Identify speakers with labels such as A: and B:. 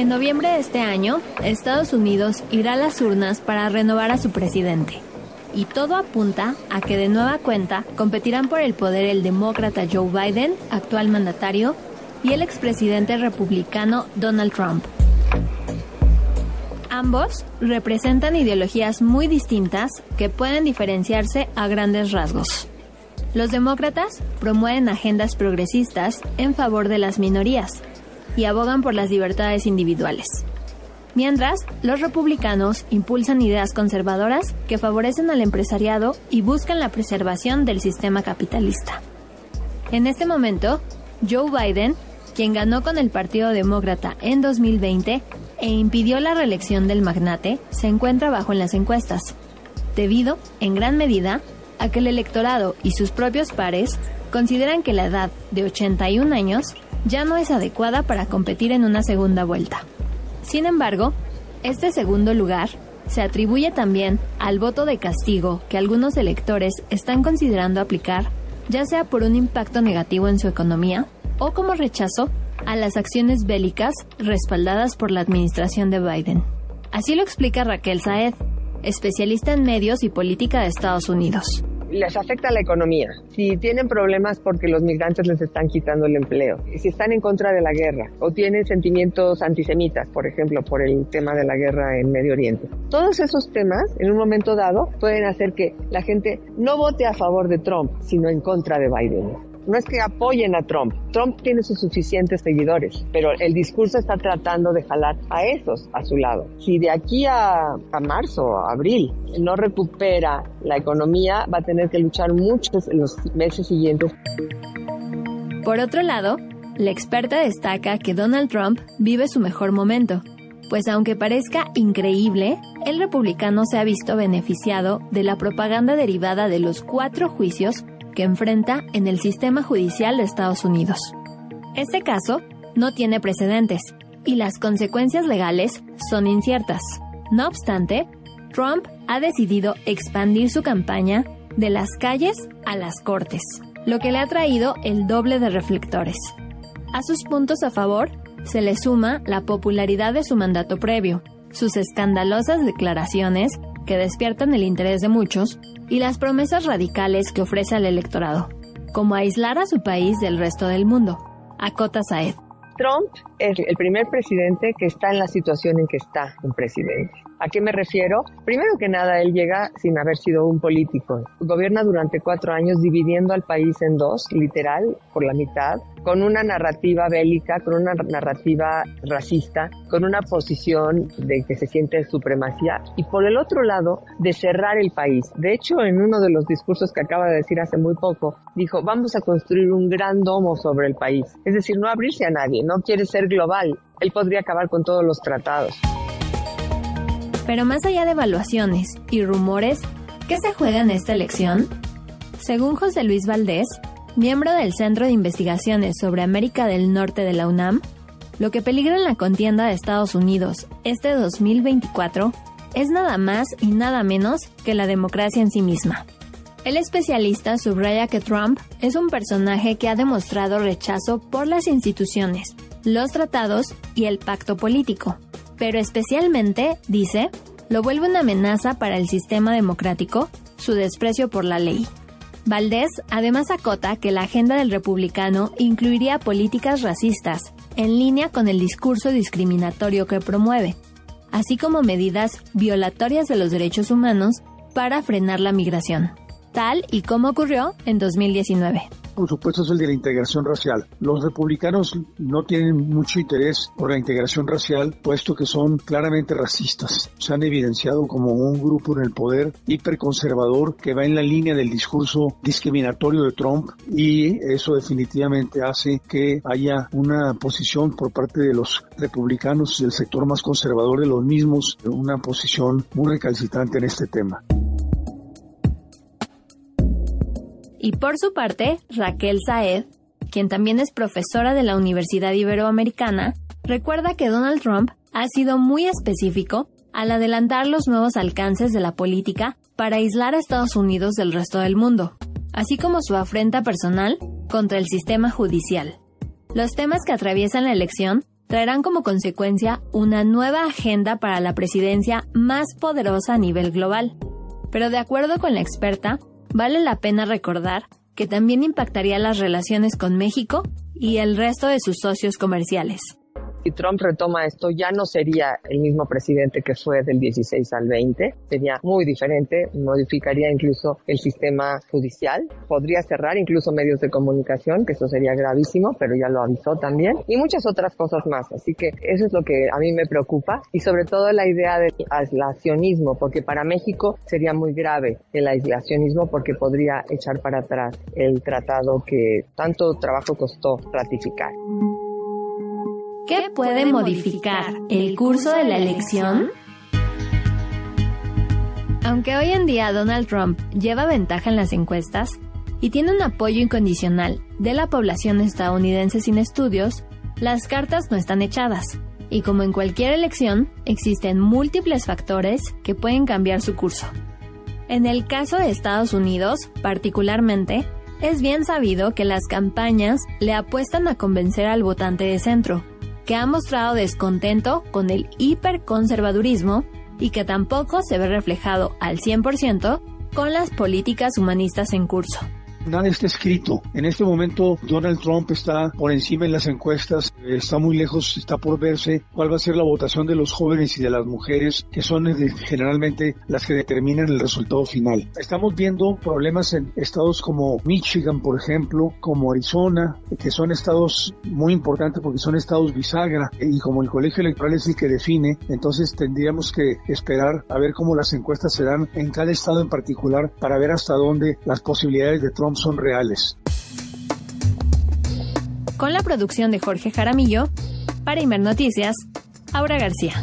A: En noviembre de este año, Estados Unidos irá a las urnas para renovar a su presidente. Y todo apunta a que de nueva cuenta competirán por el poder el demócrata Joe Biden, actual mandatario, y el expresidente republicano Donald Trump. Ambos representan ideologías muy distintas que pueden diferenciarse a grandes rasgos. Los demócratas promueven agendas progresistas en favor de las minorías y abogan por las libertades individuales. Mientras, los republicanos impulsan ideas conservadoras que favorecen al empresariado y buscan la preservación del sistema capitalista. En este momento, Joe Biden, quien ganó con el Partido Demócrata en 2020 e impidió la reelección del magnate, se encuentra bajo en las encuestas, debido, en gran medida, a que el electorado y sus propios pares consideran que la edad de 81 años ya no es adecuada para competir en una segunda vuelta. Sin embargo, este segundo lugar se atribuye también al voto de castigo que algunos electores están considerando aplicar, ya sea por un impacto negativo en su economía o como rechazo a las acciones bélicas respaldadas por la administración de Biden. Así lo explica Raquel Saed, especialista en medios y política de Estados Unidos
B: les afecta la economía. Si tienen problemas porque los migrantes les están quitando el empleo, si están en contra de la guerra o tienen sentimientos antisemitas, por ejemplo, por el tema de la guerra en Medio Oriente. Todos esos temas, en un momento dado, pueden hacer que la gente no vote a favor de Trump, sino en contra de Biden no es que apoyen a Trump. Trump tiene sus suficientes seguidores, pero el discurso está tratando de jalar a esos a su lado. Si de aquí a, marzo, a abril, no recupera la economía, va a tener que luchar muchos en los meses siguientes.
A: Por otro lado, la experta destaca que Donald Trump vive su mejor momento, pues aunque parezca increíble, el republicano se ha visto beneficiado de la propaganda derivada de los cuatro juicios que enfrenta en el sistema judicial de Estados Unidos. Este caso no tiene precedentes y las consecuencias legales son inciertas. No obstante, Trump ha decidido expandir su campaña de las calles a las cortes, lo que le ha traído el doble de reflectores. A sus puntos a favor se le suma la popularidad de su mandato previo, sus escandalosas declaraciones que despiertan el interés de muchos y las promesas radicales que ofrece al electorado, como aislar a su país del resto del mundo. Acota Saed.
B: Trump es el primer presidente que está en la situación en que está un presidente. ¿A qué me refiero? Primero que nada, él llega sin haber sido un político. Gobierna durante cuatro años dividiendo al país en dos, literal, por la mitad, con una narrativa bélica, con una narrativa racista, con una posición de que se siente supremacía y por el otro lado, de cerrar el país. De hecho, en uno de los discursos que acaba de decir hace muy poco, dijo, vamos a construir un gran domo sobre el país. Es decir, no abrirse a nadie, no quiere ser global. Él podría acabar con todos los tratados.
A: Pero más allá de evaluaciones y rumores, ¿qué se juega en esta elección? Según José Luis Valdés, miembro del Centro de Investigaciones sobre América del Norte de la UNAM, lo que peligra en la contienda de Estados Unidos este 2024 es nada más y nada menos que la democracia en sí misma. El especialista subraya que Trump es un personaje que ha demostrado rechazo por las instituciones, los tratados y el pacto político, pero especialmente, dice, lo vuelve una amenaza para el sistema democrático, su desprecio por la ley. Valdés además acota que la agenda del republicano incluiría políticas racistas, en línea con el discurso discriminatorio que promueve, así como medidas violatorias de los derechos humanos para frenar la migración, tal y como ocurrió en 2019
C: por supuesto, es el de la integración racial. Los republicanos no tienen mucho interés por la integración racial, puesto que son claramente racistas. Se han evidenciado como un grupo en el poder hiperconservador que va en la línea del discurso discriminatorio de Trump y eso definitivamente hace que haya una posición por parte de los republicanos del sector más conservador de los mismos, una posición muy recalcitrante en este tema.
A: Y por su parte, Raquel Saed, quien también es profesora de la Universidad Iberoamericana, recuerda que Donald Trump ha sido muy específico al adelantar los nuevos alcances de la política para aislar a Estados Unidos del resto del mundo, así como su afrenta personal contra el sistema judicial. Los temas que atraviesan la elección traerán como consecuencia una nueva agenda para la presidencia más poderosa a nivel global. Pero de acuerdo con la experta, vale la pena recordar que también impactaría las relaciones con México y el resto de sus socios comerciales
B: si Trump retoma esto, ya no sería el mismo presidente que fue del 16 al 20, sería muy diferente, modificaría incluso el sistema judicial, podría cerrar incluso medios de comunicación, que eso sería gravísimo, pero ya lo avisó también, y muchas otras cosas más. Así que eso es lo que a mí me preocupa, y sobre todo la idea del aislacionismo, porque para México sería muy grave el aislacionismo porque podría echar para atrás el tratado que tanto trabajo costó ratificar.
A: ¿Qué puede modificar el curso de la elección? Aunque hoy en día Donald Trump lleva ventaja en las encuestas y tiene un apoyo incondicional de la población estadounidense sin estudios, las cartas no están echadas. Y como en cualquier elección, existen múltiples factores que pueden cambiar su curso. En el caso de Estados Unidos, particularmente, es bien sabido que las campañas le apuestan a convencer al votante de centro, que ha mostrado descontento con el hiperconservadurismo y que tampoco se ve reflejado al 100% con las políticas humanistas en curso.
C: Nada está escrito. En este momento Donald Trump está por encima en las encuestas, está muy lejos, está por verse cuál va a ser la votación de los jóvenes y de las mujeres, que son eh, generalmente las que determinan el resultado final. Estamos viendo problemas en estados como Michigan, por ejemplo, como Arizona, que son estados muy importantes porque son estados bisagra y como el colegio electoral es el que define, entonces tendríamos que esperar a ver cómo las encuestas se dan en cada estado en particular para ver hasta dónde las posibilidades de Son reales.
A: Con la producción de Jorge Jaramillo, para Imer Noticias, Aura García.